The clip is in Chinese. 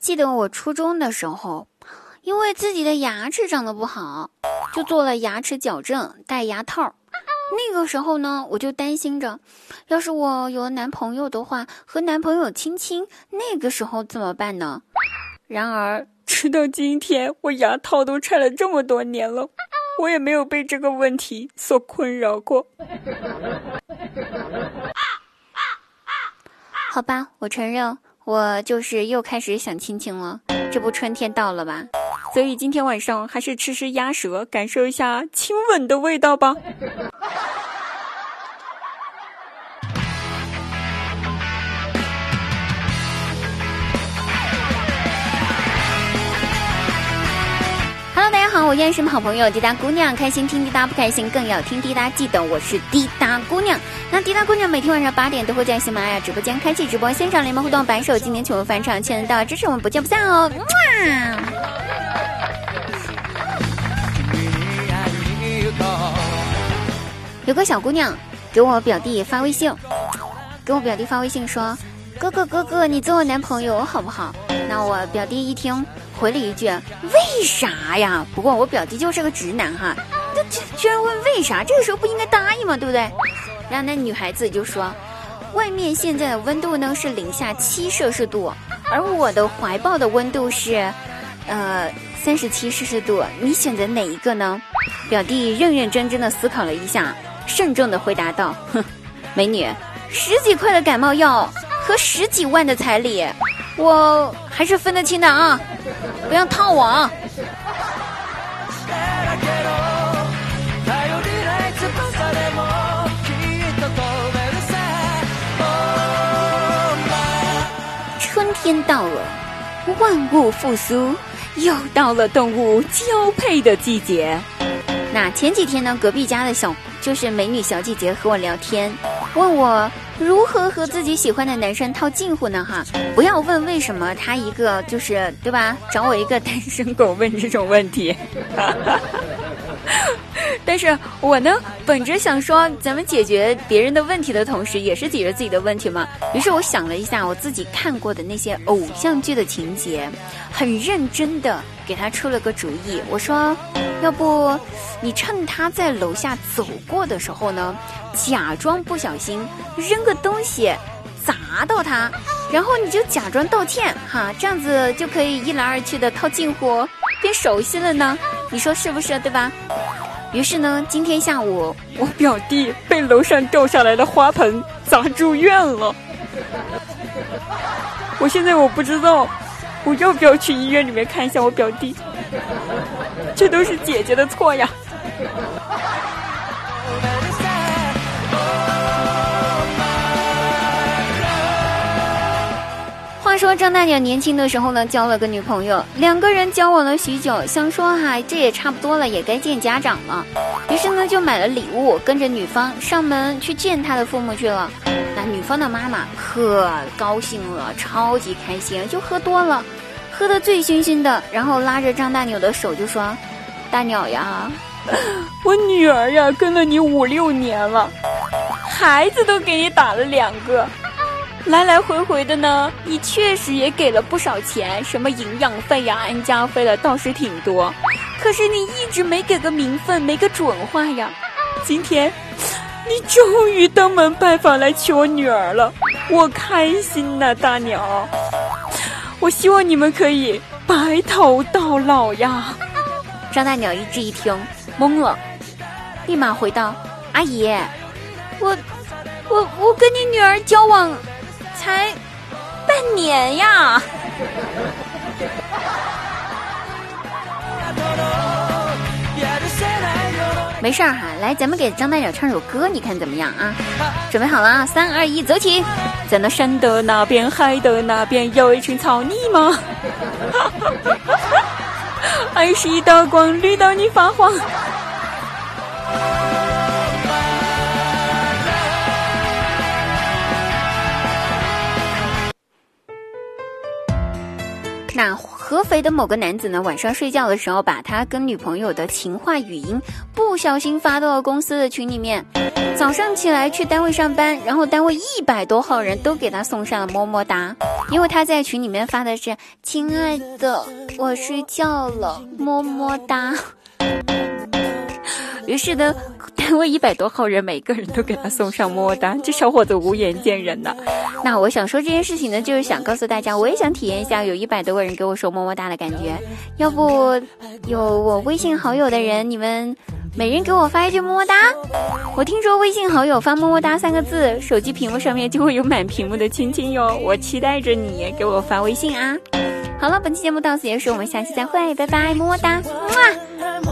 记得我初中的时候，因为自己的牙齿长得不好，就做了牙齿矫正，戴牙套。那个时候呢，我就担心着，要是我有了男朋友的话，和男朋友亲亲，那个时候怎么办呢？然而，直到今天，我牙套都拆了这么多年了，我也没有被这个问题所困扰过。好吧，我承认，我就是又开始想亲亲了。这不春天到了吧？所以今天晚上还是吃吃鸭舌，感受一下亲吻的味道吧。我依然是你们好朋友滴答姑娘，开心听滴答，不开心更要听滴答。记得我是滴答姑娘。那滴答姑娘每天晚上八点都会在喜马拉雅直播间开启直播，现场联盟互动，白手今年请问返场，签到支持我们不见不散哦。有个小姑娘给我表弟发微信，给我表弟发微信说：“哥哥哥哥，你做我男朋友好不好？”那我表弟一听。回了一句：“为啥呀？”不过我表弟就是个直男哈，他居然问为啥？这个时候不应该答应吗？对不对？然后那女孩子就说：“外面现在的温度呢是零下七摄氏度，而我的怀抱的温度是，呃，三十七摄氏度。你选择哪一个呢？”表弟认认真真的思考了一下，慎重的回答道：“哼，美女，十几块的感冒药和十几万的彩礼，我还是分得清的啊。”不要套我啊！春天到了，万物复苏，又到了动物交配的季节。那前几天呢，隔壁家的小就是美女小姐姐和我聊天，问我。如何和自己喜欢的男生套近乎呢？哈，不要问为什么他一个就是对吧？找我一个单身狗问这种问题。但是我呢，本着想说咱们解决别人的问题的同时，也是解决自己的问题嘛。于是我想了一下我自己看过的那些偶像剧的情节，很认真的给他出了个主意。我说，要不你趁他在楼下走过的时候呢？假装不小心扔个东西砸到他，然后你就假装道歉哈，这样子就可以一来二去的套近乎，变熟悉了呢。你说是不是对吧？于是呢，今天下午我表弟被楼上掉下来的花盆砸住院了。我现在我不知道我要不要去医院里面看一下我表弟，这都是姐姐的错呀。话说张大鸟年轻的时候呢，交了个女朋友，两个人交往了许久，想说哈，这也差不多了，也该见家长了。于是呢，就买了礼物，跟着女方上门去见他的父母去了。女方的妈妈可高兴了，超级开心，就喝多了，喝得醉醺醺的，然后拉着张大鸟的手就说：“大鸟呀，我女儿呀，跟了你五六年了，孩子都给你打了两个。”来来回回的呢，你确实也给了不少钱，什么营养费呀、安家费的倒是挺多，可是你一直没给个名分，没个准话呀。今天，你终于登门拜访来娶我女儿了，我开心呐，大鸟。我希望你们可以白头到老呀。张大鸟一直一听懵了，立马回道：“阿姨，我，我，我跟你女儿交往。”才半年呀！没事儿哈，来，咱们给张大脚唱首歌，你看怎么样啊？准备好了啊，三二一，走起！在那山的那边，海的那边，有一群草泥马。爱是一道光，绿到你发慌。那合肥的某个男子呢，晚上睡觉的时候，把他跟女朋友的情话语音不小心发到了公司的群里面。早上起来去单位上班，然后单位一百多号人都给他送上了么么哒，因为他在群里面发的是“亲爱的，我睡觉了，么么哒”。于是呢，单位一百多号人，每个人都给他送上么么哒，这小伙子无颜见人呐。那我想说这件事情呢，就是想告诉大家，我也想体验一下有一百多个人给我说么么哒的感觉。要不有我微信好友的人，你们每人给我发一句么么哒。我听说微信好友发么么哒三个字，手机屏幕上面就会有满屏幕的亲亲哟。我期待着你给我发微信啊。好了，本期节目到此结束，我们下期再会，拜拜，么么哒，么。